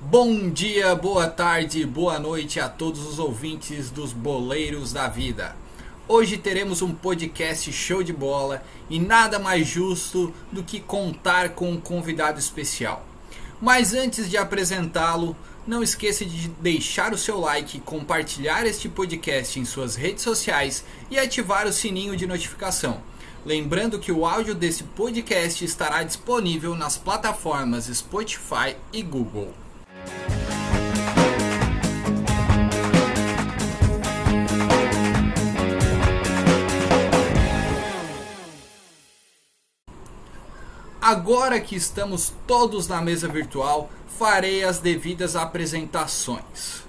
Bom dia, boa tarde, boa noite a todos os ouvintes dos Boleiros da Vida. Hoje teremos um podcast show de bola e nada mais justo do que contar com um convidado especial. Mas antes de apresentá-lo, não esqueça de deixar o seu like, compartilhar este podcast em suas redes sociais e ativar o sininho de notificação. Lembrando que o áudio desse podcast estará disponível nas plataformas Spotify e Google. Agora que estamos todos na mesa virtual, farei as devidas apresentações.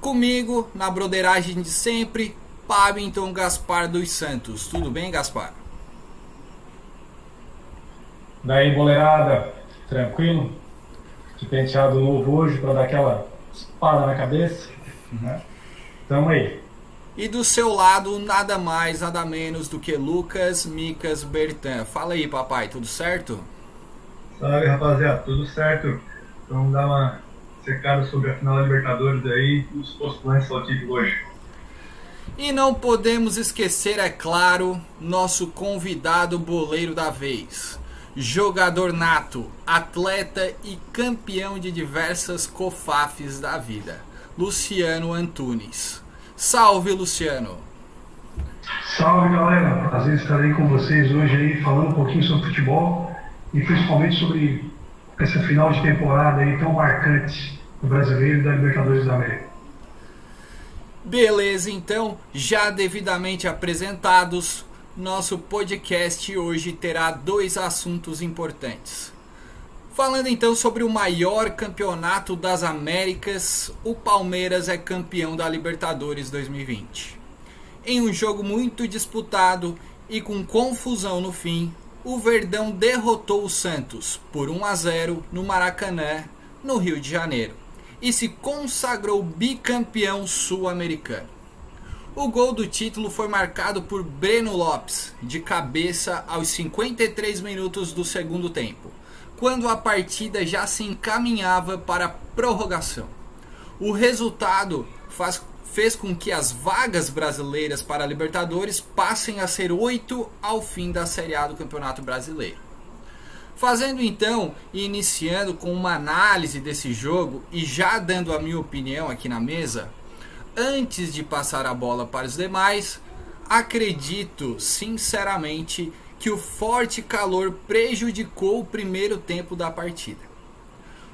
Comigo, na broderagem de sempre, Pabinton Gaspar dos Santos. Tudo bem, Gaspar? Daí, boleirada, tranquilo? De penteado novo hoje para dar aquela espada na cabeça. Né? Tamo aí. E do seu lado, nada mais, nada menos do que Lucas Micas Bertan. Fala aí, papai, tudo certo? Salve, rapaziada, tudo certo? Então, vamos dar uma secada sobre a final da Libertadores aí e os postulantes ao título hoje. E não podemos esquecer, é claro, nosso convidado boleiro da vez. Jogador nato, atleta e campeão de diversas cofafes da vida. Luciano Antunes. Salve, Luciano! Salve, galera! Prazer estar aí com vocês hoje aí falando um pouquinho sobre futebol e principalmente sobre essa final de temporada aí tão marcante do brasileiro e da Libertadores da América. Beleza, então, já devidamente apresentados, nosso podcast hoje terá dois assuntos importantes. Falando então sobre o maior campeonato das Américas, o Palmeiras é campeão da Libertadores 2020. Em um jogo muito disputado e com confusão no fim, o Verdão derrotou o Santos por 1 a 0 no Maracanã, no Rio de Janeiro, e se consagrou bicampeão sul-americano. O gol do título foi marcado por Breno Lopes, de cabeça aos 53 minutos do segundo tempo, quando a partida já se encaminhava para a prorrogação. O resultado faz fez com que as vagas brasileiras para a Libertadores passem a ser oito ao fim da Série A do Campeonato Brasileiro. Fazendo então e iniciando com uma análise desse jogo e já dando a minha opinião aqui na mesa, antes de passar a bola para os demais, acredito sinceramente que o forte calor prejudicou o primeiro tempo da partida.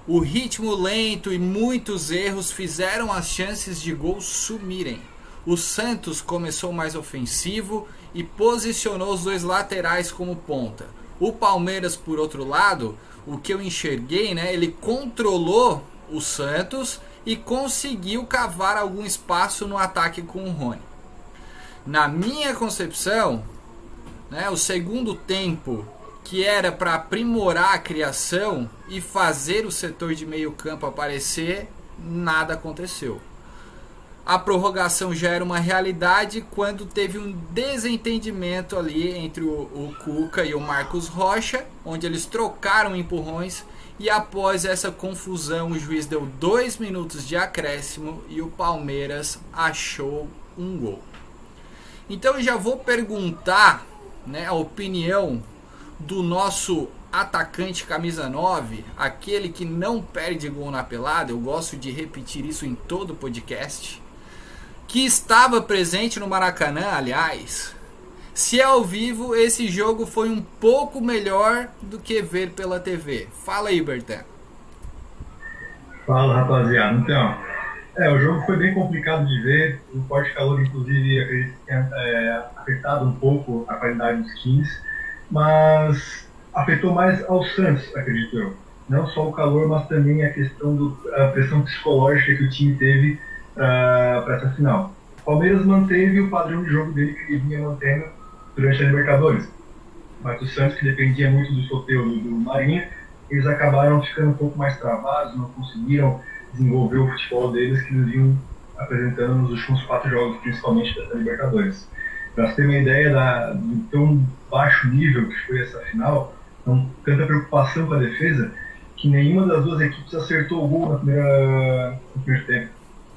O ritmo lento e muitos erros fizeram as chances de gol sumirem. O Santos começou mais ofensivo e posicionou os dois laterais como ponta. O Palmeiras, por outro lado, o que eu enxerguei, né, ele controlou o Santos e conseguiu cavar algum espaço no ataque com o Rony. Na minha concepção, né, o segundo tempo que era para aprimorar a criação e fazer o setor de meio campo aparecer, nada aconteceu. A prorrogação já era uma realidade quando teve um desentendimento ali entre o, o Cuca e o Marcos Rocha, onde eles trocaram empurrões e após essa confusão o juiz deu dois minutos de acréscimo e o Palmeiras achou um gol. Então eu já vou perguntar né, a opinião do nosso atacante camisa 9, aquele que não perde gol na pelada, eu gosto de repetir isso em todo podcast, que estava presente no Maracanã, aliás. Se é ao vivo, esse jogo foi um pouco melhor do que ver pela TV. Fala aí, Bertan. Fala, rapaziada. Então, é, o jogo foi bem complicado de ver. O forte calor, inclusive, acredito que tenha é, afetado um pouco a qualidade dos times mas afetou mais ao Santos, acredito eu. Não só o calor, mas também a questão da pressão psicológica que o time teve para essa final. O Palmeiras manteve o padrão de jogo dele que ele vinha mantendo durante a Libertadores. Mas o Santos, que dependia muito do sorteio do, Marinha, eles acabaram ficando um pouco mais travados, não conseguiram desenvolver o futebol deles que eles vinham apresentando nos últimos quatro jogos, principalmente dessa Libertadores. Para você ter uma ideia da, do tão baixo nível que foi essa final, então, tanta preocupação com a defesa, que nenhuma das duas equipes acertou o gol na primeira, no primeiro tempo.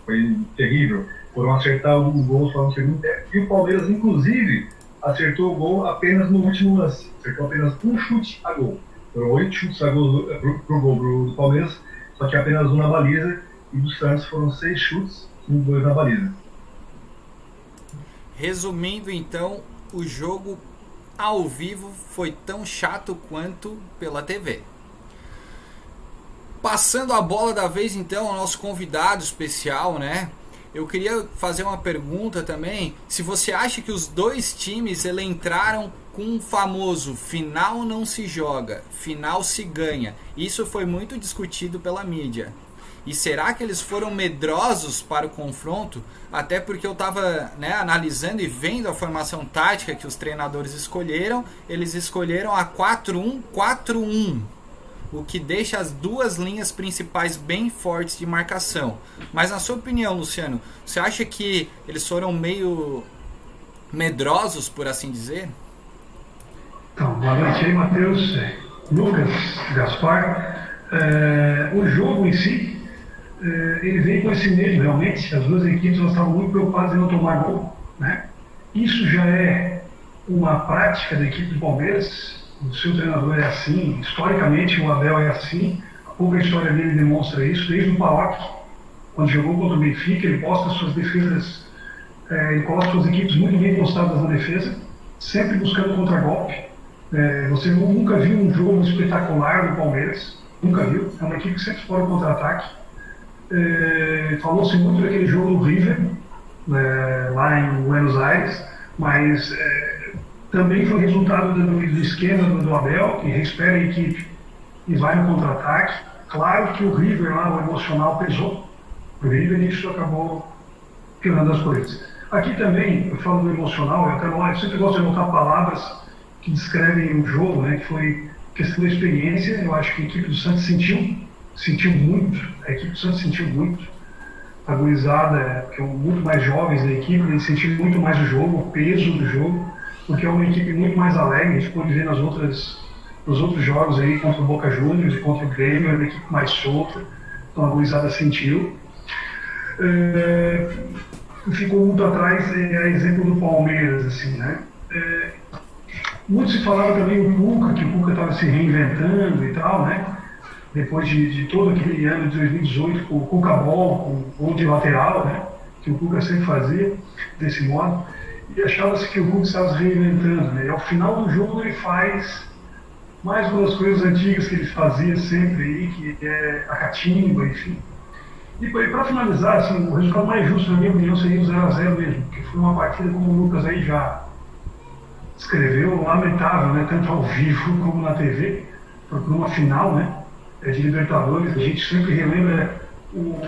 Foi terrível. Foram acertar o gol só no segundo tempo. E o Palmeiras, inclusive, acertou o gol apenas no último lance. Acertou apenas um chute a gol. Foram oito chutes a gol pro, pro gol do Palmeiras, só que apenas um na baliza. E do Santos foram seis chutes e dois na baliza. Resumindo então, o jogo ao vivo foi tão chato quanto pela TV. Passando a bola da vez então ao nosso convidado especial, né? Eu queria fazer uma pergunta também, se você acha que os dois times ele entraram com um famoso final não se joga, final se ganha. Isso foi muito discutido pela mídia. E será que eles foram medrosos para o confronto? Até porque eu estava né, analisando e vendo a formação tática que os treinadores escolheram. Eles escolheram a 4-1-4-1, o que deixa as duas linhas principais bem fortes de marcação. Mas na sua opinião, Luciano, você acha que eles foram meio medrosos, por assim dizer? Então, boa noite aí, Matheus, Lucas, Gaspar. É, o jogo em si eh, ele veio com esse medo realmente, as duas equipes estavam muito preocupadas em não tomar gol. Né? Isso já é uma prática da equipe do Palmeiras, o seu treinador é assim, historicamente o Abel é assim, a pouca história dele demonstra isso, desde o Paok, quando jogou contra o Benfica, ele posta suas defesas, é, ele coloca suas equipes muito bem postadas na defesa, sempre buscando contra-golpe. É, você nunca viu um jogo espetacular do Palmeiras, nunca viu, é uma equipe que sempre explora o contra-ataque é, falou-se muito daquele jogo do River, lá em Buenos Aires, mas também foi resultado do, do esquema do, Abel, que espera a equipe e vai no contra-ataque. Claro que o River lá, o emocional pesou. O River isso acabou piorando as coisas. Aqui também, eu falo do emocional, eu, até, eu sempre gosto de anotar palavras que descrevem o jogo, né, que foi questão da experiência. Eu acho que a equipe do Santos sentiu sentiu muito, a equipe do Santos sentiu muito. A gurizada, que é muito mais jovens da equipe, eles sentiram muito mais o jogo, o peso do jogo, porque é uma equipe muito mais alegre, a gente pode ver nas outras, nos outros jogos aí, contra o Boca Juniors e contra o Grêmio, é uma equipe mais solta, então a gurizada sentiu. É, ficou muito atrás, é, exemplo do Palmeiras, assim, né? É, muito se falava também o Cuca, que o Cuca estava se reinventando e tal, né? depois de, de, todo aquele ano de 2018 com o Cuca Ball, com gol de lateral, né, que o Cuca sempre fazia desse modo, e achava-se que o Cuca estava se reinventando. Né, e ao final do jogo ele faz mais uma das coisas antigas que ele fazia sempre aí, que é a catimba, enfim. E para finalizar, assim, o resultado mais justo, na minha opinião, seria o 0x0 mesmo, que foi uma partida como o Lucas aí já escreveu, lamentável, né, tanto ao vivo como na TV, por uma final, né, é, de Libertadores, a gente sempre relembra o.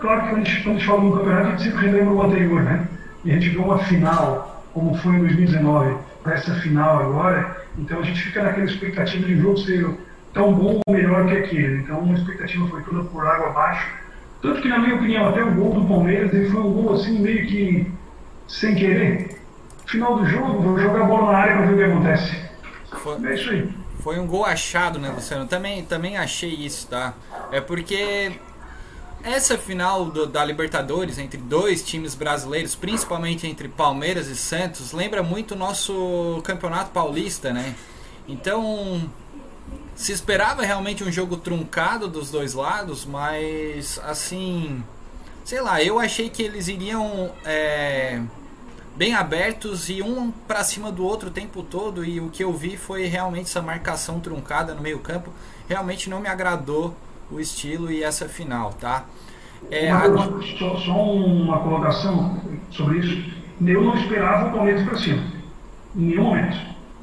Claro que a, gente, quando a gente fala no campeonato, a gente sempre relembra o anterior, né? E a gente vê uma final, como foi em 2019, para essa final agora, então a gente fica naquela expectativa de um jogo ser tão bom ou melhor que aquele. Então uma expectativa foi toda por água abaixo. Tanto que, na minha opinião, até o gol do Palmeiras ele foi um gol assim, meio que sem querer. Final do jogo, vou jogar a bola na área para ver o que acontece. Foi. É isso aí. Foi um gol achado, né, Luciano? Também, também achei isso, tá? É porque essa final do, da Libertadores entre dois times brasileiros, principalmente entre Palmeiras e Santos, lembra muito o nosso Campeonato Paulista, né? Então, se esperava realmente um jogo truncado dos dois lados, mas assim, sei lá, eu achei que eles iriam é, bem abertos e um para cima do outro o tempo todo. E o que eu vi foi realmente essa marcação truncada no meio-campo. Realmente não me agradou o estilo e essa final, tá? É, agora... só, só, uma colocação sobre isso. Eu não esperava o Palmeiras para cima, em nenhum momento,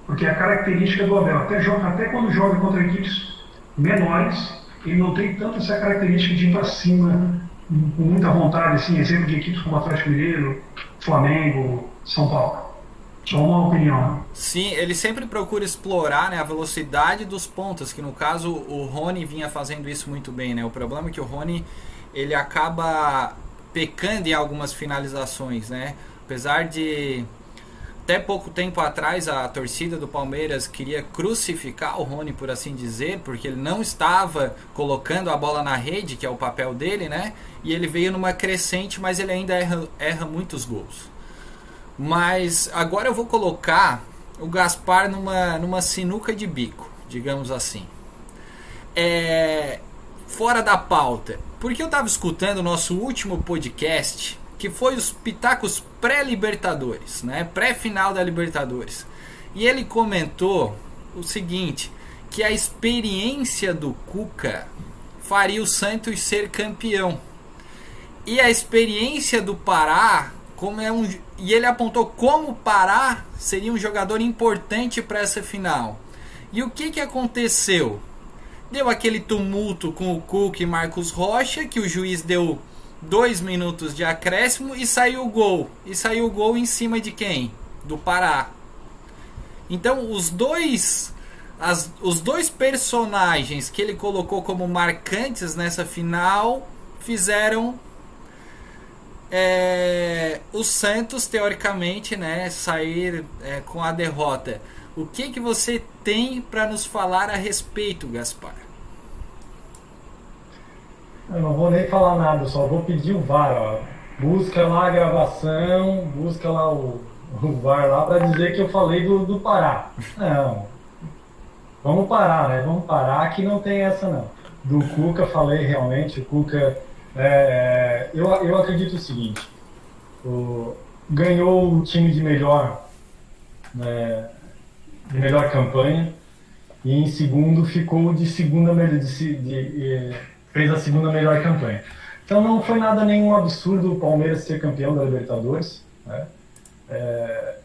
porque é a característica do Abel. Até, joga, até quando joga contra equipes menores, ele não tem tanto essa característica de ir para cima com muita vontade, assim, exemplo de equipes como Atlético Mineiro, Flamengo, São Paulo. Uma opinião. Sim, ele sempre procura explorar né, a velocidade dos pontas, que no caso o Rony vinha fazendo isso muito bem. Né? O problema é que o Rony ele acaba pecando em algumas finalizações, né? Apesar de até pouco tempo atrás a torcida do Palmeiras queria crucificar o Rony, por assim dizer, porque ele não estava colocando a bola na rede, que é o papel dele, né? E ele veio numa crescente, mas ele ainda erra, erra muitos gols. Mas agora eu vou colocar o Gaspar numa, numa sinuca de bico, digamos assim. É, fora da pauta, porque eu estava escutando o nosso último podcast que foi os pitacos pré-Libertadores, né? Pré-final da Libertadores. E ele comentou o seguinte, que a experiência do Cuca faria o Santos ser campeão. E a experiência do Pará, como é um e ele apontou como o Pará seria um jogador importante para essa final. E o que que aconteceu? Deu aquele tumulto com o Cuca e Marcos Rocha, que o juiz deu dois minutos de acréscimo e saiu o gol. E saiu o gol em cima de quem? Do Pará. Então os dois as, os dois personagens que ele colocou como marcantes nessa final fizeram é, o Santos teoricamente né, sair é, com a derrota. O que, que você tem para nos falar a respeito, Gaspar? Eu não vou nem falar nada, só vou pedir o VAR, ó. Busca lá a gravação, busca lá o, o VAR lá para dizer que eu falei do, do Pará. Não. Vamos parar, né? Vamos parar que não tem essa não. Do Cuca falei realmente, o Cuca. É, é eu, eu acredito o seguinte, o, ganhou o time de melhor, né, de melhor campanha, e em segundo ficou de segunda. De, de, de, fez a segunda melhor campanha. Então não foi nada nenhum absurdo o Palmeiras ser campeão da Libertadores. Né? É,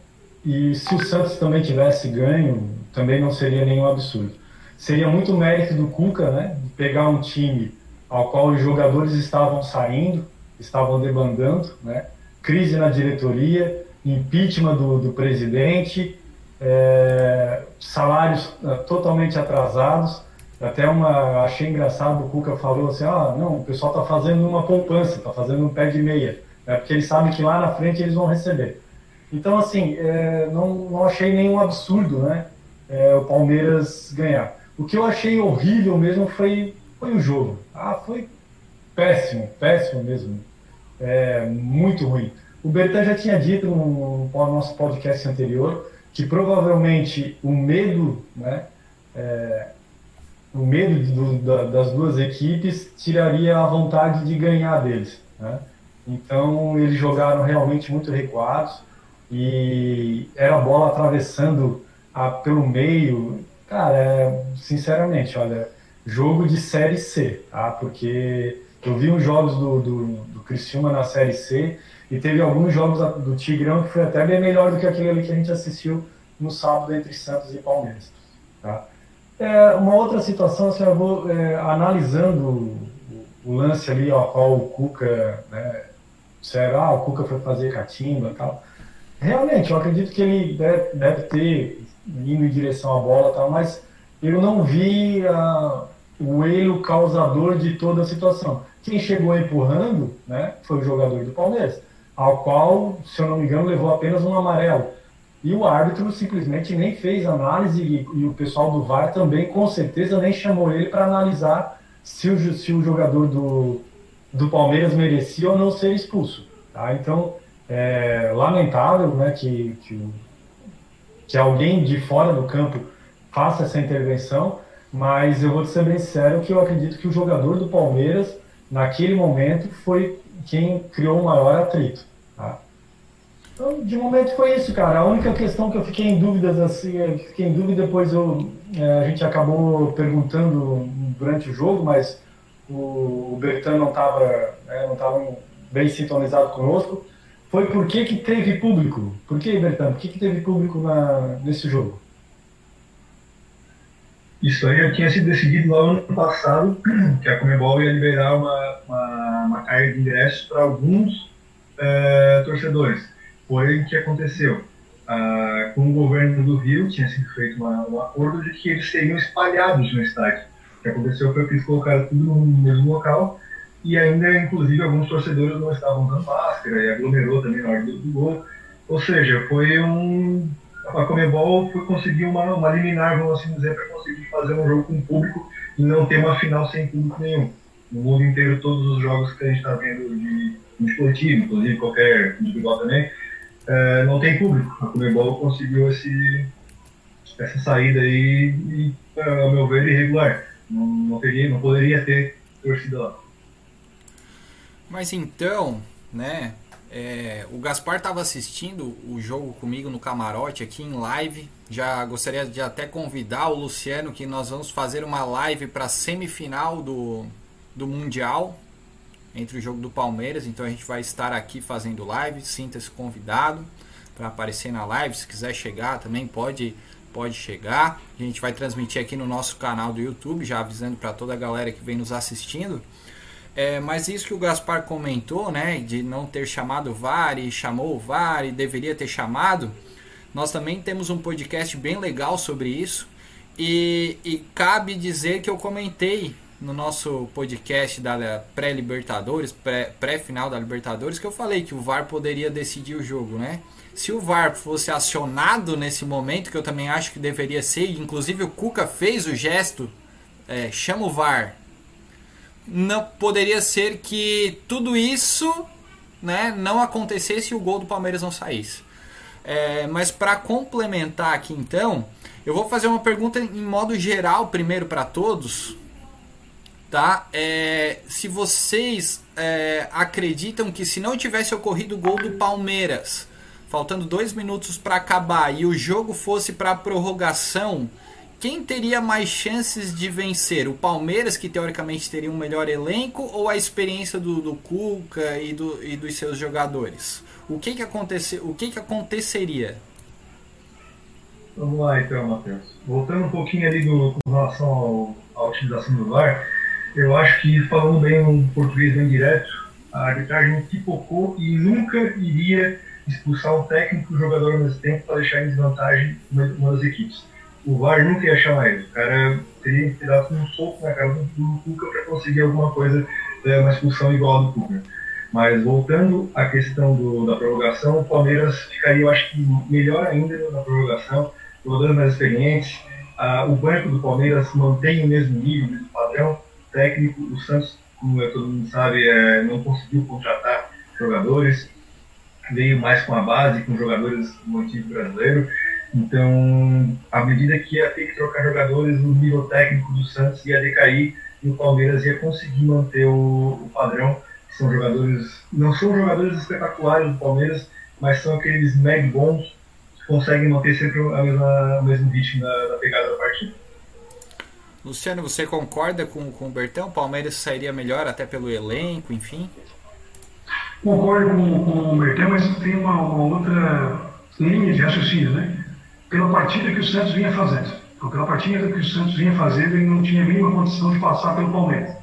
e se o Santos também tivesse ganho, também não seria nenhum absurdo. Seria muito mérito do Cuca, né, pegar um time ao qual os jogadores estavam saindo, estavam debandando, né, crise na diretoria, impeachment do, do presidente, é, salários é, totalmente atrasados, até uma achei engraçado o Cuca falou assim, ah, não, o pessoal está fazendo uma poupança, está fazendo um pé de meia, é porque eles sabem que lá na frente eles vão receber. Então assim, é, não, não achei nenhum absurdo, né, é, o Palmeiras ganhar. O que eu achei horrível mesmo foi foi o jogo. Ah, foi péssimo, péssimo mesmo, é, muito ruim. O Bertan já tinha dito no, no nosso podcast anterior que provavelmente o medo, né, é, o medo do, da, das duas equipes tiraria a vontade de ganhar deles. Né? Então eles jogaram realmente muito recuados e era a bola atravessando a, pelo meio. Cara, é, sinceramente, olha, jogo de Série C, tá? Porque eu vi uns jogos do, do, do Criciúma na Série C e teve alguns jogos do Tigrão que foi até bem melhor do que aquele ali que a gente assistiu no sábado entre Santos e Palmeiras. Tá? É, uma outra situação, assim, eu vou é, analisando o, o, lance ali ao qual o Cuca, né, disseram, ah, o Cuca foi fazer catimba e tal. Realmente, eu acredito que ele deve, deve ter indo em direção à bola tal, mas eu não vi a, o erro causador de toda a situação. Quem chegou empurrando né, foi o jogador do Palmeiras, ao qual, se eu não me engano, levou apenas um amarelo. E o árbitro simplesmente nem fez análise e, e o pessoal do VAR também, com certeza, nem chamou ele para analisar se o, se o jogador do, do Palmeiras merecia ou não ser expulso. Tá? Então, é lamentável né, que, que, que alguém de fora do campo faça essa intervenção, mas eu vou ser bem sincero que eu acredito que o jogador do Palmeiras, naquele momento, foi quem criou o maior atrito. Tá? Então, de momento foi isso, cara. A única questão que eu fiquei em dúvidas, assim, fiquei em dúvida, depois eu, é, a gente acabou perguntando durante o jogo, mas o, o Bertan não estava é, não bem sintonizado conosco. Foi por que, que teve público? Por que, Bertan? Por que, que teve público na, nesse jogo? Isso aí já tinha sido decidido lá no ano passado, que a Comebol ia liberar uma, uma, uma carga de ingressos para alguns é, torcedores. Porém, o que aconteceu? Ah, com o governo do Rio, tinha sido feito uma, um acordo de que eles seriam espalhados no estádio. O que aconteceu foi que eles colocaram tudo no mesmo local e ainda, inclusive, alguns torcedores não estavam usando máscara e aglomerou também na hora do gol. Ou seja, foi um. A Comebol foi conseguir uma, uma liminar, vamos assim dizer, para conseguir fazer um jogo com público e não ter uma final sem público nenhum. No mundo inteiro, todos os jogos que a gente está vendo de, de esportivo, inclusive qualquer individual também, é, não tem público. A Comebol conseguiu esse, essa saída aí, e, ao meu ver, irregular. Não, não, teria, não poderia ter torcida lá. Mas então, né, é, o Gaspar estava assistindo o jogo comigo no camarote aqui em live. Já gostaria de até convidar o Luciano que nós vamos fazer uma live para a semifinal do, do Mundial entre o jogo do Palmeiras. Então a gente vai estar aqui fazendo live. Sinta-se convidado para aparecer na live. Se quiser chegar também pode pode chegar. A gente vai transmitir aqui no nosso canal do YouTube, já avisando para toda a galera que vem nos assistindo. É, mas isso que o Gaspar comentou, né, de não ter chamado o VAR e chamou o VAR e deveria ter chamado, nós também temos um podcast bem legal sobre isso. E, e cabe dizer que eu comentei no nosso podcast da pré-Libertadores, pré-final da Libertadores, que eu falei que o VAR poderia decidir o jogo, né? Se o VAR fosse acionado nesse momento, que eu também acho que deveria ser, inclusive o Cuca fez o gesto, é, chama o VAR, não poderia ser que tudo isso né, não acontecesse e o gol do Palmeiras não saísse. É, mas para complementar aqui então, eu vou fazer uma pergunta em modo geral primeiro para todos, tá? É, se vocês é, acreditam que se não tivesse ocorrido o gol do Palmeiras, faltando dois minutos para acabar e o jogo fosse para prorrogação, quem teria mais chances de vencer? O Palmeiras, que teoricamente teria um melhor elenco, ou a experiência do, do Cuca e, do, e dos seus jogadores? O que, que, acontece, o que, que aconteceria? Vamos lá então, Matheus. Voltando um pouquinho ali do, com relação ao, à utilização do VAR, eu acho que, falando bem um português bem direto, a arbitragem pipocou e nunca iria expulsar um técnico e um jogador ao mesmo tempo para deixar em desvantagem uma, uma das equipes o VAR nunca ia chamar ele. O cara teria que dar um soco na cara do, Cuca para conseguir alguma coisa, é, uma expulsão igual a do Cuca. Mas voltando à questão do, da prorrogação, o Palmeiras ficaria, eu acho que, melhor ainda na prorrogação, jogadores mais experientes. Ah, o banco do Palmeiras mantém o mesmo nível, o mesmo padrão técnico. O Santos, como todo mundo sabe, é, não conseguiu contratar jogadores, veio mais com a base, com jogadores do antigo brasileiro. Então, à medida que ia ter que trocar jogadores, o nível técnico do Santos ia decair e o Palmeiras ia conseguir manter o, o padrão. São jogadores, não são jogadores espetaculares do Palmeiras, mas são aqueles médio bons que conseguem manter sempre a mesma, o mesmo ritmo da, da pegada da partida. Luciano, você concorda com, com o Bertão? O Palmeiras sairia melhor até pelo elenco, enfim? Concordo com, com o Bertão, mas tem uma, uma outra linha de raciocínio, né? Pela partida que o Santos vinha fazendo. Pela partida que o Santos vinha fazendo, ele não tinha a mínima condição de passar pelo Palmeiras.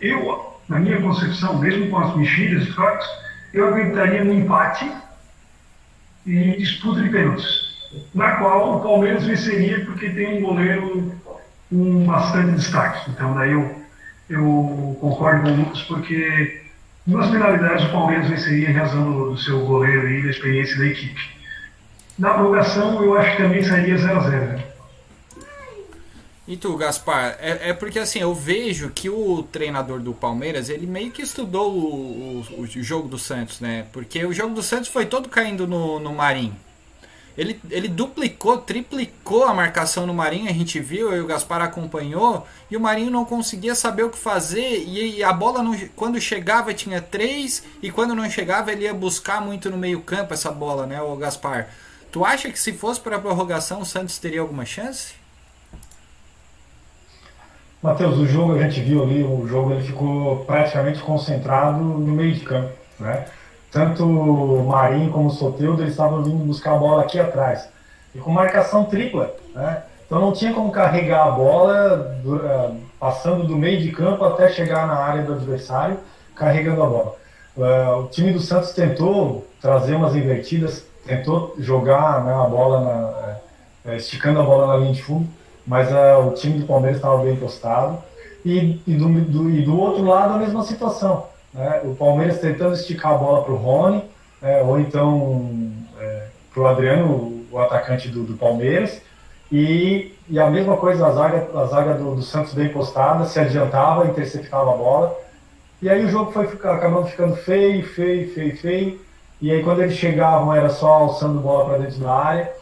Eu, na minha concepção, mesmo com as mexidas e trocas, eu acreditaria no empate e disputa de pênaltis, na qual o Palmeiras venceria porque tem um goleiro com bastante destaque. Então, daí eu, eu concordo com o Lucas, porque nas penalidades o Palmeiras venceria em razão do, do seu goleiro e da experiência da equipe. Na prorrogação, eu acho que também sairia 0 a 0 E tu, Gaspar? É, é, porque assim, eu vejo que o treinador do Palmeiras, ele meio que estudou o, o, o jogo do Santos, né? Porque o jogo do Santos foi todo caindo no, no Marinho. Ele, ele duplicou, triplicou a marcação no Marinho, a gente viu, e o Gaspar acompanhou, e o Marinho não conseguia saber o que fazer, e, e a bola não, quando chegava tinha três, e quando não chegava ele ia buscar muito no meio campo essa bola, né, o Gaspar? Tu acha que se fosse para a prorrogação o Santos teria alguma chance? Matheus, o jogo a gente viu ali, o jogo ele ficou praticamente concentrado no meio de campo, né? Tanto o Marinho como o Soteldo eles estavam vindo buscar a bola aqui atrás e com marcação tripla, né? Então não tinha como carregar a bola eh, passando do meio de campo até chegar na área do adversário carregando a bola. Eh, o time do Santos tentou trazer umas invertidas tentou jogar né, a bola, na, é, esticando a bola na linha de fundo, mas é, o time do Palmeiras estava bem postado. E, e, do, do, e do outro lado a mesma situação. Né? O Palmeiras tentando esticar a bola para o Rony, é, ou então é, pro Adriano, o atacante do, do Palmeiras. E, e, a mesma coisa, a zaga, a zaga do, Santos bem postada, se adiantava, interceptava a bola. E aí o jogo foi acabando ficando feio, feio, feio, feio. E aí quando eles chegavam era só alçando bola para dentro da área.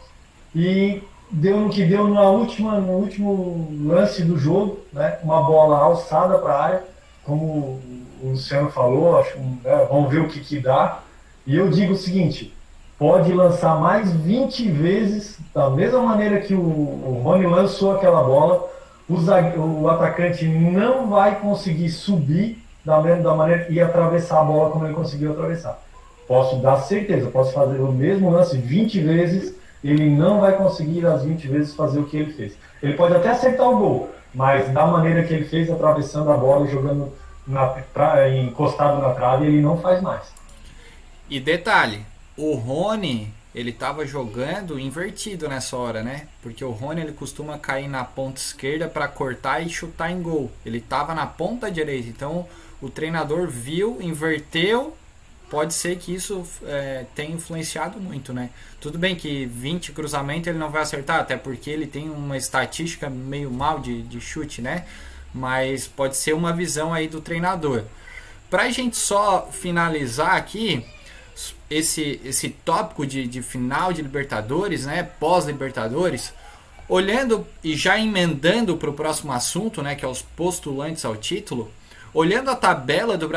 E deu no que deu na última, no último lance do jogo, né? Uma bola alçada para a área, como o Luciano falou, acho, né? vamos ver o que, que dá. E eu digo o seguinte: pode lançar mais 20 vezes, da mesma maneira que o, o Rony lançou aquela bola, o, o atacante não vai conseguir subir da, da maneira e atravessar a bola como ele conseguiu atravessar. Posso dar certeza, posso fazer o mesmo lance 20 vezes, ele não vai conseguir as 20 vezes fazer o que ele fez. Ele pode até acertar o gol, mas da maneira que ele fez, atravessando a bola jogando na, pra, encostado na trave, ele não faz mais. E detalhe, o Rony, ele estava jogando invertido nessa hora, né? Porque o Rony ele costuma cair na ponta esquerda para cortar e chutar em gol. Ele estava na ponta direita, então o treinador viu, inverteu. Pode ser que isso é, tenha influenciado muito, né? Tudo bem que 20 cruzamento ele não vai acertar, até porque ele tem uma estatística meio mal de, de chute, né? Mas pode ser uma visão aí do treinador. Pra gente só finalizar aqui, esse, esse tópico de, de final de Libertadores, né, pós-Libertadores, olhando e já emendando para o próximo assunto, né, que é os postulantes ao título, olhando a tabela do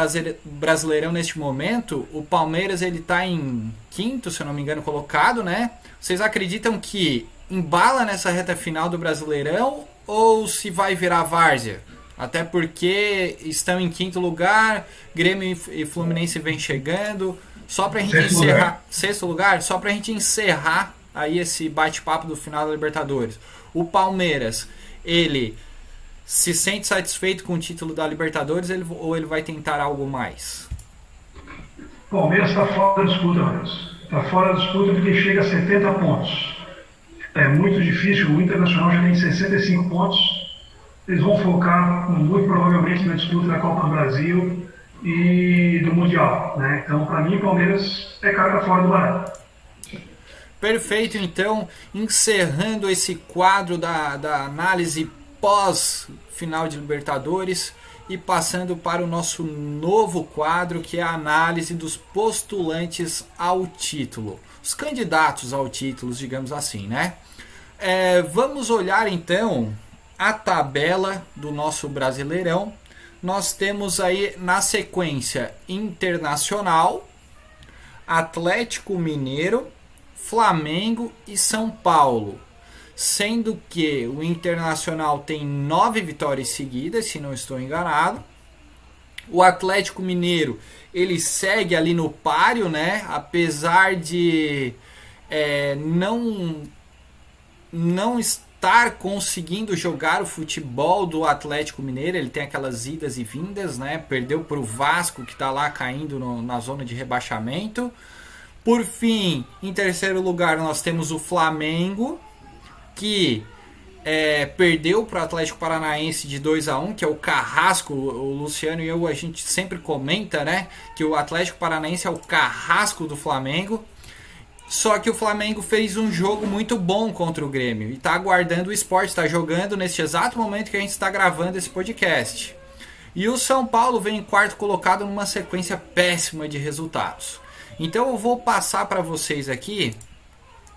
Brasileirão neste momento, o Palmeiras ele está em quinto, se eu não me engano, colocado, né? Vocês acreditam que embala nessa reta final do Brasileirão ou se vai virar várzea? Até porque estão em quinto lugar, Grêmio e Fluminense vem chegando. Só pra gente sexto encerrar. Lugar. Sexto lugar? Só pra gente encerrar aí esse bate-papo do final da Libertadores. O Palmeiras, ele se sente satisfeito com o título da Libertadores ele, ou ele vai tentar algo mais? O Palmeiras está fora da disputa. Está fora da disputa porque chega a 70 pontos. É muito difícil, o Internacional já tem 65 pontos. Eles vão focar muito provavelmente na disputa da Copa do Brasil e do Mundial. Né? Então, para mim, o Palmeiras é carta fora do barato. Perfeito, então, encerrando esse quadro da, da análise pós final de Libertadores e passando para o nosso novo quadro que é a análise dos postulantes ao título, os candidatos ao título, digamos assim, né? É, vamos olhar então a tabela do nosso Brasileirão nós temos aí na sequência Internacional, Atlético Mineiro, Flamengo e São Paulo. Sendo que o Internacional tem nove vitórias seguidas, se não estou enganado. O Atlético Mineiro ele segue ali no páreo, né? Apesar de é, não não estar conseguindo jogar o futebol do Atlético Mineiro. Ele tem aquelas idas e vindas, né? Perdeu para o Vasco, que está lá caindo no, na zona de rebaixamento. Por fim, em terceiro lugar, nós temos o Flamengo, que é, perdeu para o Atlético Paranaense de 2 a 1 que é o carrasco. O Luciano e eu, a gente sempre comenta, né? Que o Atlético Paranaense é o carrasco do Flamengo. Só que o Flamengo fez um jogo muito bom contra o Grêmio e está aguardando o esporte, está jogando neste exato momento que a gente está gravando esse podcast. E o São Paulo vem em quarto colocado numa sequência péssima de resultados. Então eu vou passar para vocês aqui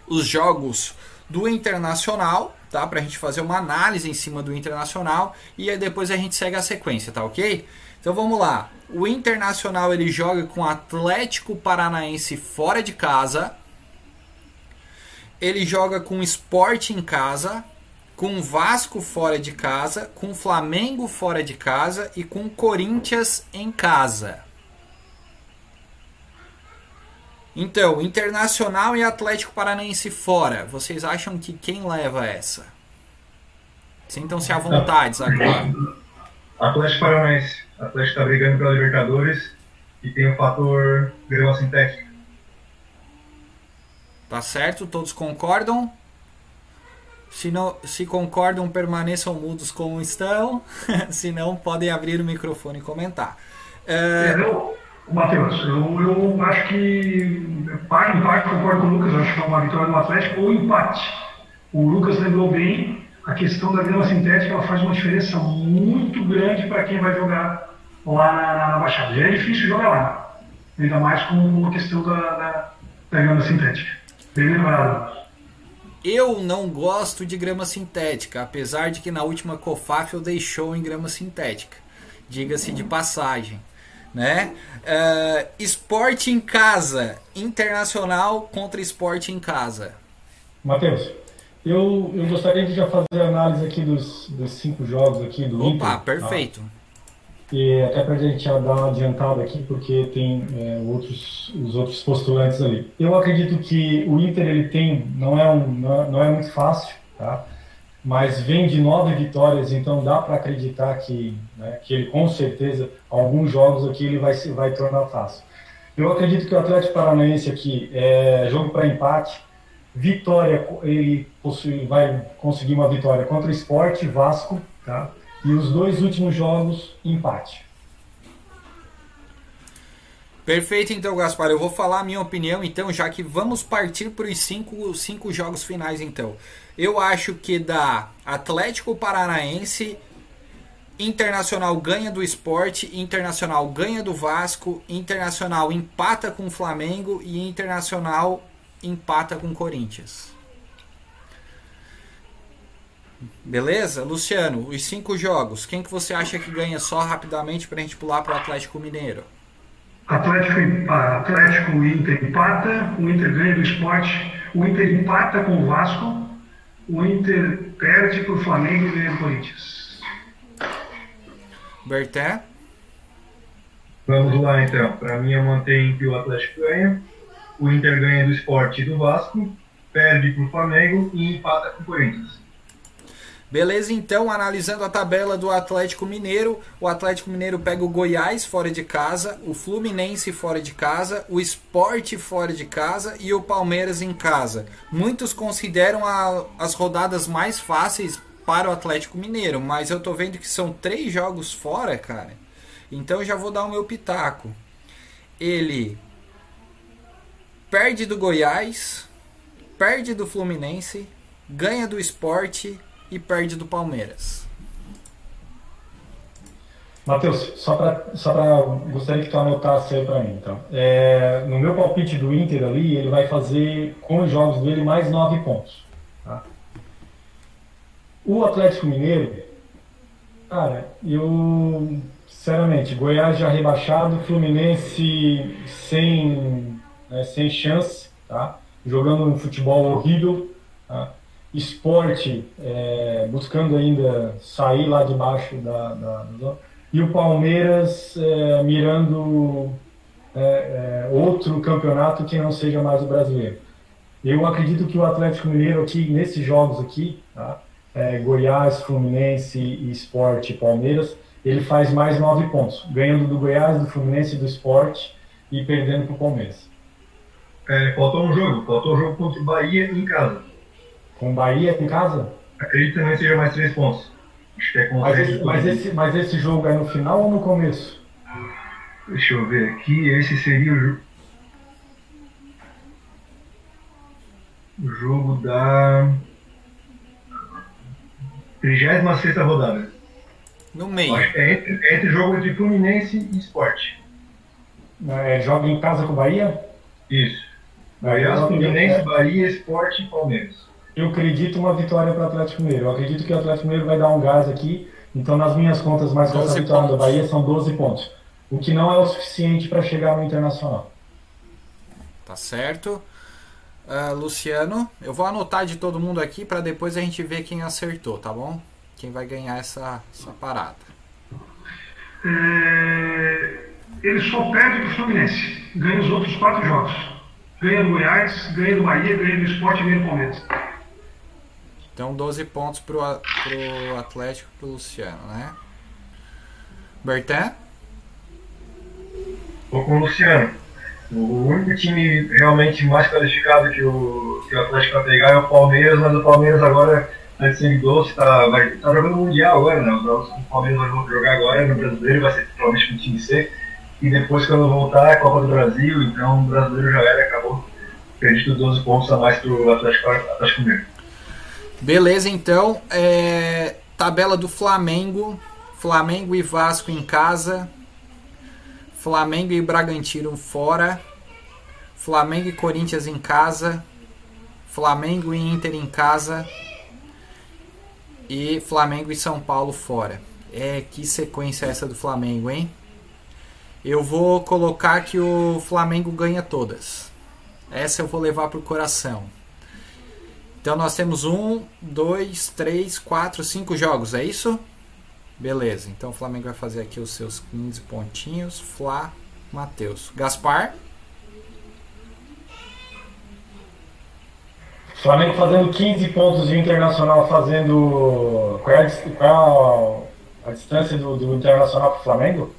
os jogos do Internacional, tá? Para a gente fazer uma análise em cima do Internacional e aí depois a gente segue a sequência, tá ok? Então vamos lá. O Internacional ele joga com Atlético Paranaense fora de casa ele joga com Sport em casa, com Vasco fora de casa, com Flamengo fora de casa e com Corinthians em casa. Então, Internacional e Atlético Paranaense fora. Vocês acham que quem leva essa? Sintam-se à vontade agora. Atlético Paranaense. Atlético está brigando pela Libertadores e tem o fator grama sintética. Tá certo? Todos concordam? Se, não, se concordam, permaneçam mudos como estão. se não, podem abrir o microfone e comentar. É... Eu, Matheus, eu, eu acho que par, empate, concordo com o Lucas, acho que é uma vitória do Atlético ou empate. O Lucas lembrou bem a questão da grama sintética, ela faz uma diferença muito grande para quem vai jogar lá na, na, Baixada. É difícil jogar lá, ainda mais com a questão da, da, da grama sintética. Bem lembrado. Eu não gosto de grama sintética, apesar de que na última COFAF eu dei show em grama sintética. Diga-se de passagem. Né? Uh, esporte em casa, internacional contra esporte em casa. Matheus, eu, eu gostaria de já fazer a análise aqui dos, dos cinco jogos aqui do Opa, Inter. Opa, perfeito. Tá? E até para a gente já dar uma adiantada aqui, porque tem é, outros, os outros postulantes ali. Eu acredito que o Inter ele tem, não é, um, não é muito fácil, tá? Mas vem de nove vitórias, então dá para acreditar que, né, que ele com certeza, alguns jogos aqui ele vai, vai tornar fácil. Eu acredito que o Atlético Paranaense aqui é jogo para empate, vitória, ele possui, vai conseguir uma vitória contra o Sport, Vasco, tá? E os dois últimos jogos, empate. Perfeito, então, Gaspar. Eu vou falar a minha opinião, então, já que vamos partir para os cinco, cinco jogos finais, então. Eu acho que da Atlético Paranaense, Internacional ganha do Esporte, Internacional ganha do Vasco, Internacional empata com o Flamengo e Internacional empata com o Corinthians. Beleza? Luciano, os cinco jogos, quem que você acha que ganha só rapidamente para a gente pular para o Atlético Mineiro? Atlético, Atlético Inter empata, o Inter ganha do esporte, o Inter empata com o Vasco, o Inter perde para o Flamengo e ganha do Corinthians. Berté? Vamos lá então. Para mim eu mantenho que o Atlético ganha, o Inter ganha do esporte e do Vasco, perde para o Flamengo e empata com o Corinthians. Beleza, então, analisando a tabela do Atlético Mineiro, o Atlético Mineiro pega o Goiás fora de casa, o Fluminense fora de casa, o Esporte fora de casa e o Palmeiras em casa. Muitos consideram a, as rodadas mais fáceis para o Atlético Mineiro, mas eu tô vendo que são três jogos fora, cara. Então já vou dar o meu pitaco. Ele perde do Goiás, perde do Fluminense, ganha do Esporte e perde do Palmeiras. Matheus, só para só pra, gostaria que tu anotasse aí para mim, então. É, no meu palpite do Inter ali, ele vai fazer com os jogos dele mais nove pontos. Tá? O Atlético Mineiro, cara, eu sinceramente, Goiás já rebaixado, Fluminense sem, né, sem chance, tá? Jogando um futebol horrível, tá? Esporte é, buscando ainda sair lá de baixo da, da, e o Palmeiras é, mirando é, é, outro campeonato que não seja mais o brasileiro. Eu acredito que o Atlético Mineiro aqui nesses jogos aqui, tá? É, Goiás, Fluminense, Esporte Palmeiras, ele faz mais nove pontos, ganhando do Goiás, do Fluminense do Esporte e perdendo para o Palmeiras. É, faltou um jogo, faltou um jogo contra o Bahia em casa. Com Bahia em casa? Acredito que também seja mais três pontos. Acho que é mas, esse, mas, esse, mas esse jogo é no final ou no começo? Deixa eu ver aqui. Esse seria o, o jogo da 36 rodada. No meio. É entre, é entre jogo entre Fluminense e Esporte. É, joga em casa com Bahia? Isso. Bahia, Fluminense, é... Bahia, Esporte e Palmeiras eu acredito uma vitória para o Atlético Mineiro. Eu acredito que o Atlético Mineiro vai dar um gás aqui. Então, nas minhas contas, mais com essa vitória da Bahia, são 12 pontos. O que não é o suficiente para chegar no Internacional. Tá certo. Uh, Luciano, eu vou anotar de todo mundo aqui para depois a gente ver quem acertou, tá bom? Quem vai ganhar essa, essa parada. É... Ele só perde do Fluminense. Ganha os outros quatro jogos. Ganha do Goiás, ganha do Bahia, ganha do Esporte e ganha do Palmeiras. Então 12 pontos pro, pro Atlético pro Luciano, né? Bertan? Tô com o Luciano. O único time realmente mais qualificado que o, que o Atlético vai pegar é o Palmeiras, mas o Palmeiras agora antes de doce, tá, vai, tá jogando Mundial agora, né? O Palmeiras vai jogar agora no brasileiro vai ser provavelmente com o time C. e depois quando voltar é a Copa do Brasil, então o brasileiro já era, acabou. Acredito 12 pontos a mais pro Atlético, Atlético Mineiro. Beleza, então, é, tabela do Flamengo, Flamengo e Vasco em casa, Flamengo e Bragantino fora, Flamengo e Corinthians em casa, Flamengo e Inter em casa e Flamengo e São Paulo fora. É que sequência é essa do Flamengo, hein? Eu vou colocar que o Flamengo ganha todas. Essa eu vou levar pro coração. Então nós temos um, dois, três, quatro, cinco jogos, é isso? Beleza, então o Flamengo vai fazer aqui os seus 15 pontinhos. Flá, Matheus. Gaspar? Flamengo fazendo 15 pontos de Internacional fazendo. Qual é a, qual é a distância do, do Internacional para o Flamengo?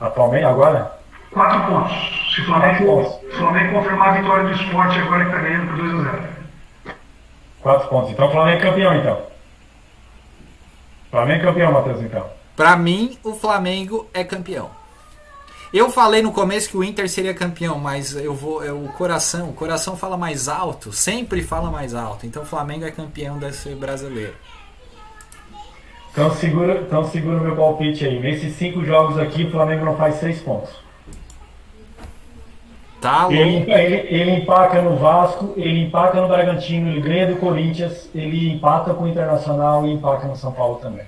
Atualmente, agora? 4 pontos. Se o Flamengo, Flamengo confirmar a vitória do esporte agora que está ganhando por 2x0. 4 pontos. Então o Flamengo é campeão, então. Flamengo é campeão, Matheus, então. Para mim, o Flamengo é campeão. Eu falei no começo que o Inter seria campeão, mas eu vou, é o coração, o coração fala mais alto, sempre fala mais alto. Então o Flamengo é campeão desse brasileiro. Então segura, então segura o meu palpite aí. Nesses cinco jogos aqui, o Flamengo não faz seis pontos. Tá louco. Ele, ele, ele empaca no Vasco, ele empaca no Bragantino, ele ganha do Corinthians, ele empata com o Internacional e empaca no São Paulo também.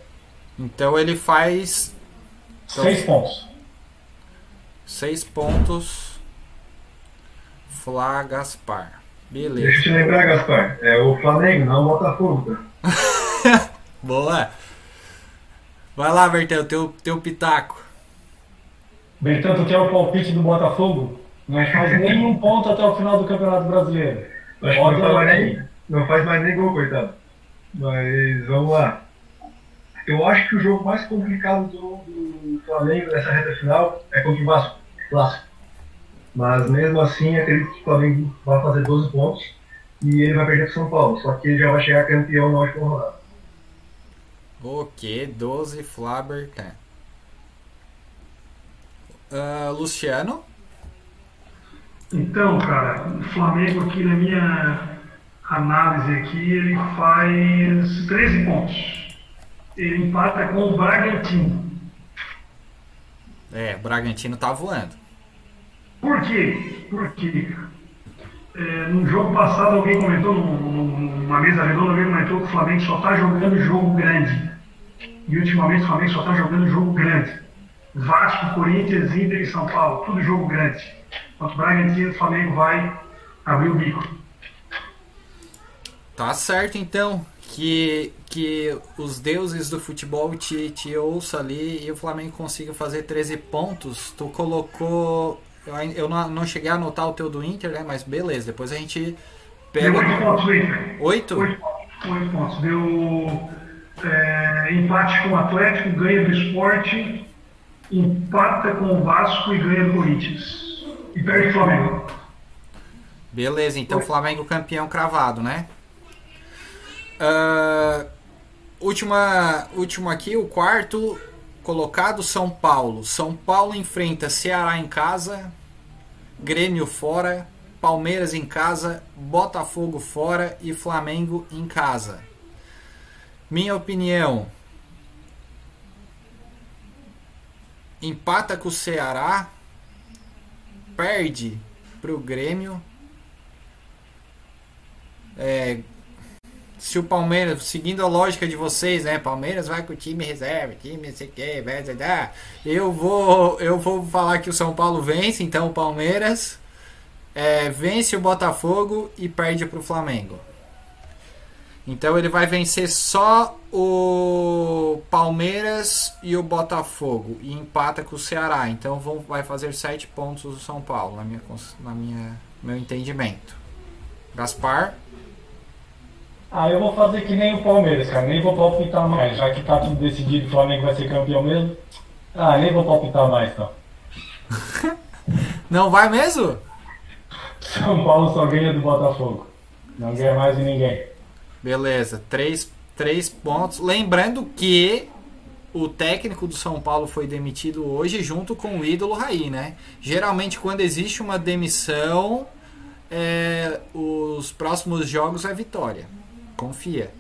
Então ele faz então, seis pontos. Seis pontos. Flá Gaspar. Beleza. Deixa eu te lembrar, Gaspar. É o Flamengo, não o Botafogo. Tá? Boa. Vai lá, Bertão, teu, teu pitaco. Bertão, tu quer o palpite do Botafogo? Não faz nenhum ponto até o final do Campeonato Brasileiro. Acho que não faz, mais nem, não faz mais nem gol, coitado. Mas vamos lá. Eu acho que o jogo mais complicado do, do Flamengo nessa reta final é contra o Vasco, clássico. Mas mesmo assim, acredito que o Flamengo vai fazer 12 pontos e ele vai perder para São Paulo. Só que ele já vai chegar campeão na última rodada. Ok, 12 Flaber. Uh, Luciano? Então, cara, o Flamengo aqui na minha análise aqui, ele faz 13 pontos. Ele empata com o Bragantino. É, o Bragantino tá voando. Por quê? Porque é, no jogo passado alguém comentou, numa mesa redonda, alguém comentou que o Flamengo só tá jogando jogo grande. E ultimamente o Flamengo só tá jogando jogo grande. Vasco, Corinthians, Inter e São Paulo, tudo jogo grande. Enquanto o Bragantino, o Flamengo vai abrir o bico. Tá certo então que, que os deuses do futebol te, te ouça ali e o Flamengo consiga fazer 13 pontos. Tu colocou. Eu, eu não, não cheguei a anotar o teu do Inter, né? Mas beleza, depois a gente pega. Deu 8 pontos, Inter. 8? 8, 8 pontos. Deu é, empate com o Atlético, ganha do esporte, empata com o Vasco e ganha do Corinthians. E perde o Flamengo. Beleza, então Flamengo campeão cravado, né? Uh, última, último aqui, o quarto colocado, São Paulo. São Paulo enfrenta Ceará em casa, Grêmio fora, Palmeiras em casa, Botafogo fora e Flamengo em casa. Minha opinião, empata com o Ceará perde para o Grêmio. É, se o Palmeiras, seguindo a lógica de vocês, né? Palmeiras vai com o time reserva, time não sei o que, vai dar. Eu vou, eu vou falar que o São Paulo vence, então o Palmeiras é, vence o Botafogo e perde para o Flamengo. Então ele vai vencer só o Palmeiras e o Botafogo e empata com o Ceará. Então vão, vai fazer sete pontos o São Paulo, na minha, na minha meu entendimento. Gaspar? Ah, eu vou fazer que nem o Palmeiras, cara. Nem vou palpitar mais, já que tá tudo decidido, o Flamengo vai ser campeão mesmo. Ah, nem vou palpitar mais, então. Não vai mesmo? São Paulo só ganha do Botafogo. Não ganha mais de ninguém. Beleza, três, três pontos. Lembrando que o técnico do São Paulo foi demitido hoje junto com o ídolo Raí, né? Geralmente quando existe uma demissão, é, os próximos jogos é vitória. Confia.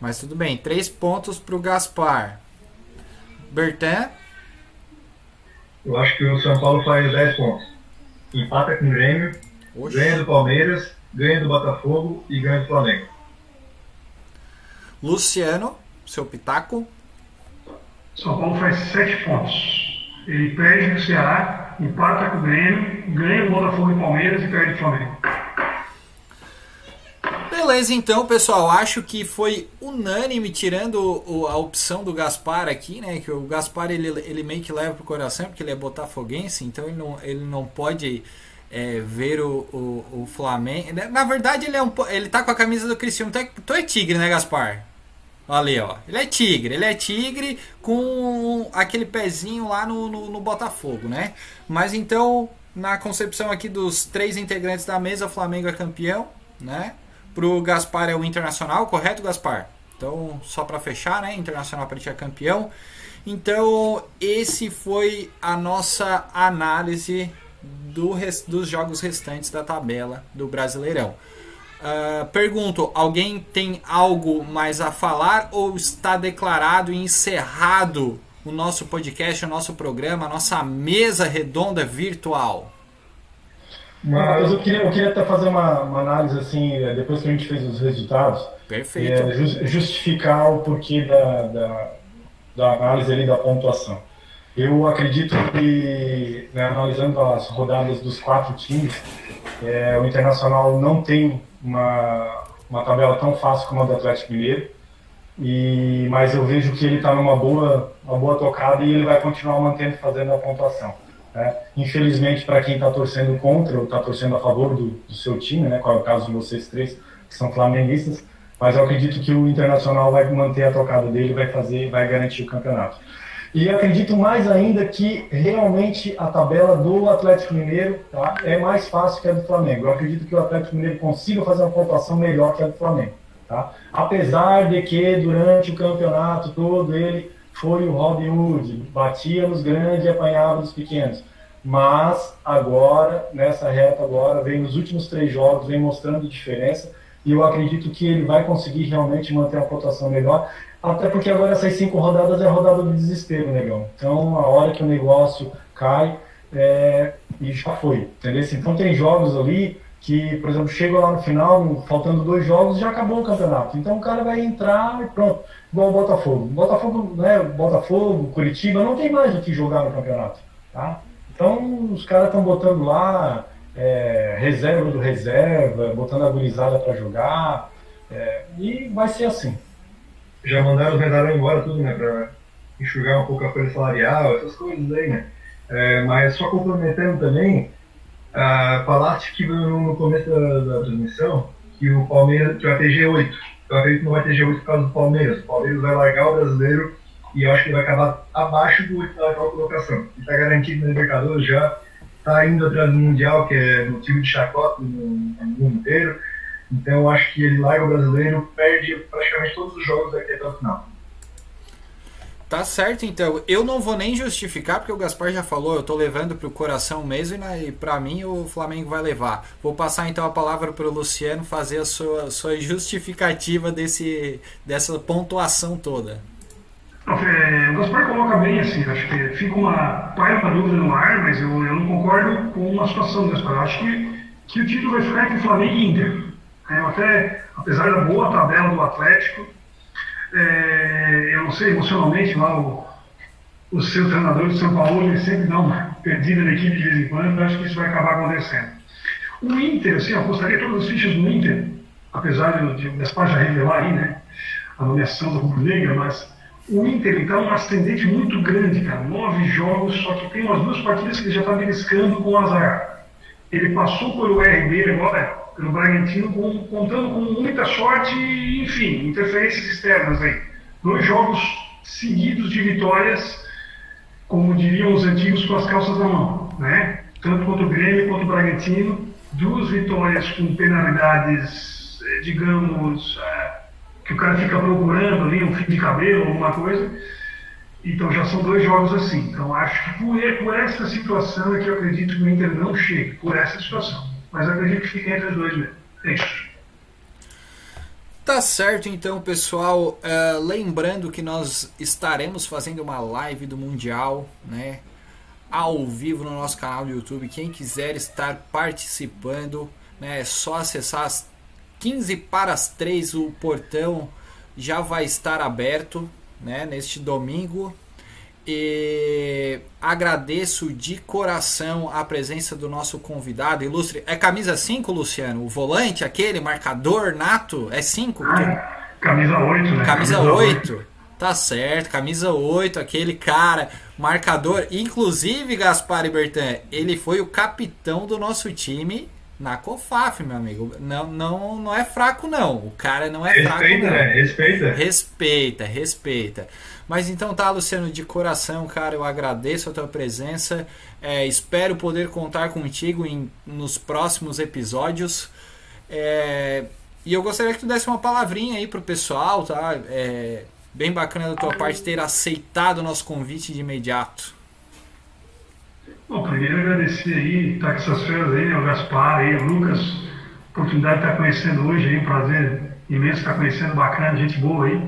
Mas tudo bem, três pontos para o Gaspar. Bertan? Eu acho que o São Paulo faz 10 pontos. Empata com o Grêmio, Oxi. ganha do Palmeiras, ganha do Botafogo e ganha do Flamengo. Luciano, seu pitaco? São Paulo faz 7 pontos. Ele perde no Ceará, empata com o Grêmio, ganha o Botafogo e Palmeiras e perde o Flamengo. Beleza, então, pessoal. Acho que foi unânime, tirando o, a opção do Gaspar aqui, né? Que o Gaspar ele, ele meio que leva pro coração, porque ele é botafoguense, então ele não, ele não pode é, ver o, o, o, Flamengo. Na verdade, ele, é um, ele tá com a camisa do Cristiano. Tu é, tu é tigre, né, Gaspar? Ali, ó. Ele é tigre, ele é tigre com aquele pezinho lá no, no, no Botafogo, né? Mas então, na concepção aqui dos três integrantes da mesa, o Flamengo é campeão, né? Pro Gaspar é o Internacional, correto, Gaspar? Então, só para fechar, né? Internacional para ti é campeão. Então, esse foi a nossa análise do dos jogos restantes da tabela do Brasileirão. Uh, pergunto, alguém tem algo mais a falar ou está declarado e encerrado o nosso podcast, o nosso programa, a nossa mesa redonda virtual? Mas eu queria, eu queria até fazer uma, uma análise assim, é, depois que a gente fez os resultados. Perfeito. É, justificar o porquê da, da, da análise ali da pontuação. Eu acredito que, né, analisando as rodadas dos quatro times, é, o Internacional não tem uma, uma tabela tão fácil como a do Atlético Mineiro, e, mas eu vejo que ele está numa boa, uma boa tocada e ele vai continuar mantendo fazendo a pontuação. Né? Infelizmente, para quem está torcendo contra ou está torcendo a favor do, do, seu time, né, qual é o caso de vocês três, que são flamenguistas, mas eu acredito que o Internacional vai manter a tocada dele, vai fazer, vai garantir o campeonato. E acredito mais ainda que realmente a tabela do Atlético Mineiro tá, é mais fácil que a do Flamengo. Eu acredito que o Atlético Mineiro consiga fazer uma pontuação melhor que a do Flamengo. Tá? Apesar de que durante o campeonato todo ele foi o Robin Hood, batia nos grandes e apanhava nos pequenos. Mas agora, nessa reta agora, vem nos últimos três jogos, vem mostrando diferença e eu acredito que ele vai conseguir realmente manter uma pontuação melhor, até porque agora essas cinco rodadas é rodada do desespero, negão. Então, a hora que o negócio cai, é, e já foi, entendeu? Então, tem jogos ali que, por exemplo, chega lá no final, faltando dois jogos, já acabou o campeonato. Então, o cara vai entrar e pronto igual o Botafogo. Botafogo, né, Botafogo, Curitiba, não tem mais o que jogar no campeonato. Tá? Então os caras estão botando lá é, reserva do reserva, botando a gurizada para jogar, é, e vai ser assim. Já mandaram os medalhões embora tudo, né, para enxugar um pouco a folha salarial, essas coisas aí, né. É, mas só complementando também, uh, falaste que no começo da, da transmissão que o Palmeiras que vai ter G8 eu acredito que não vai ter G8 por causa do Palmeiras. O Palmeiras vai largar o brasileiro e eu acho que vai acabar abaixo do oitavo colocação. Está garantido na Libertadores já, está indo atrás do Mundial, que é no time de chacota no, mundo inteiro. Então acho que ele larga o brasileiro, perde praticamente todos os jogos daqui até o final. Tá certo, então. Eu não vou nem justificar, porque o Gaspar já falou, eu tô levando pro coração mesmo e, né, e para mim o Flamengo vai levar. Vou passar então a palavra pro Luciano fazer a sua, sua justificativa desse, dessa pontuação toda. É, o Gaspar coloca bem assim, acho que fica uma paia para dúvida no ar, mas eu, eu não concordo com a situação do Gaspar. Eu acho que, que o título vai ficar entre Flamengo e Inter. É, até, apesar da boa tabela do Atlético, é, eu não sei, emocionalmente, lá o, o seu treinador de São Paulo, ele sempre dá uma perdida na equipe de vez em quando, eu acho que isso vai acabar acontecendo. O Inter, assim, eu apostaria todas as fichas no Inter, apesar de, de Gaspar já revelar aí, né, a nomeação do Rubro Negra, mas o Inter está um ascendente muito grande, cara. Nove jogos, só que tem umas duas partidas que ele já está beliscando com o azar. Ele passou pelo RB agora, pelo Bragantino, com, contando com muita sorte e, enfim, interferências externas aí. Dois jogos seguidos de vitórias, como diriam os antigos, com as calças na mão, né? Tanto contra o Grêmio quanto o Bragantino, duas vitórias com penalidades, eh, digamos, eh, que o cara fica procurando ali um fio de cabelo, alguma coisa. Então já são dois jogos assim. Então acho que por, por essa situação é que eu acredito que o Inter não chegue, por essa situação. Mas acredito que fique entre os dois mesmo. É isso. Tá certo então, pessoal. Uh, lembrando que nós estaremos fazendo uma live do Mundial, né? Ao vivo no nosso canal do YouTube. Quem quiser estar participando, né? É só acessar as 15 para as 3 o portão já vai estar aberto, né? Neste domingo. E agradeço de coração a presença do nosso convidado ilustre. É camisa 5, Luciano? O volante, aquele marcador nato? É 5? Ah, camisa 8, né? Camisa, camisa 8. 8. Tá certo, camisa 8, aquele cara, marcador. Inclusive, Gaspar e Bertan, ele foi o capitão do nosso time na COFAF, meu amigo. Não, não, não é fraco, não. O cara não é respeita, fraco, não. Né? Respeita. Respeita, respeita. Mas então tá, Luciano, de coração, cara, eu agradeço a tua presença. É, espero poder contar contigo em, nos próximos episódios. É, e eu gostaria que tu desse uma palavrinha aí pro pessoal, tá? É, bem bacana da tua parte ter aceitado o nosso convite de imediato. Bom, primeiro agradecer aí, estar tá com essas feiras aí, né, o Gaspar aí, o Lucas, oportunidade de estar conhecendo hoje aí, um prazer imenso estar conhecendo, bacana, gente boa aí.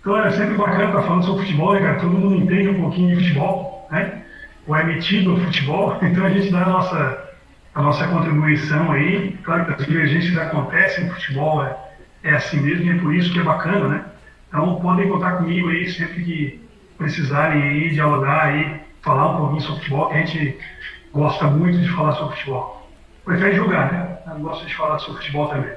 Então é sempre bacana estar falando sobre futebol, né, cara? Todo mundo entende um pouquinho de futebol, né? Ou é metido no futebol, então a gente dá a nossa, a nossa contribuição aí. Claro que as divergências acontecem no futebol, é, é assim mesmo e é por isso que é bacana, né? Então podem contar comigo aí sempre que precisarem aí, dialogar aí, falar um pouquinho sobre futebol, que a gente gosta muito de falar sobre futebol. Prefere jogar, né? Eu gosto de falar sobre futebol também.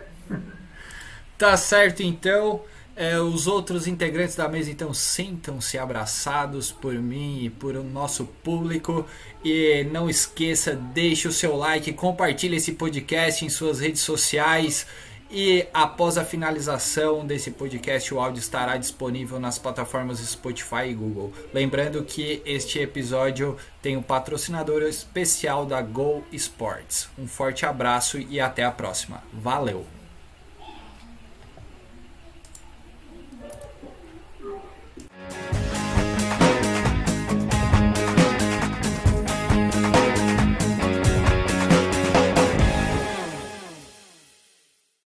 Tá certo então. É, os outros integrantes da mesa então sintam-se abraçados por mim e por o nosso público. E não esqueça, deixe o seu like, compartilhe esse podcast em suas redes sociais. E após a finalização desse podcast, o áudio estará disponível nas plataformas Spotify e Google. Lembrando que este episódio tem um patrocinador especial da Go Sports. Um forte abraço e até a próxima. Valeu!